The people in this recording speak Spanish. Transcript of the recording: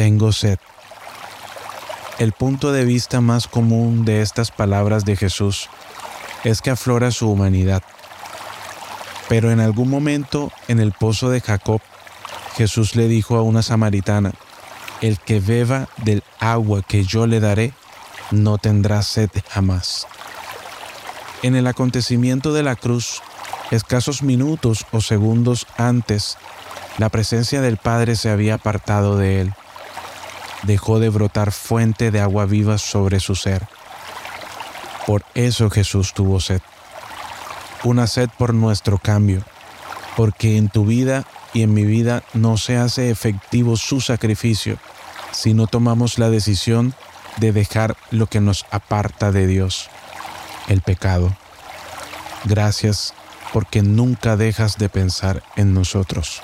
tengo sed. El punto de vista más común de estas palabras de Jesús es que aflora su humanidad. Pero en algún momento en el pozo de Jacob, Jesús le dijo a una samaritana, el que beba del agua que yo le daré, no tendrá sed jamás. En el acontecimiento de la cruz, escasos minutos o segundos antes, la presencia del Padre se había apartado de él. Dejó de brotar fuente de agua viva sobre su ser. Por eso Jesús tuvo sed. Una sed por nuestro cambio, porque en tu vida y en mi vida no se hace efectivo su sacrificio si no tomamos la decisión de dejar lo que nos aparta de Dios, el pecado. Gracias porque nunca dejas de pensar en nosotros.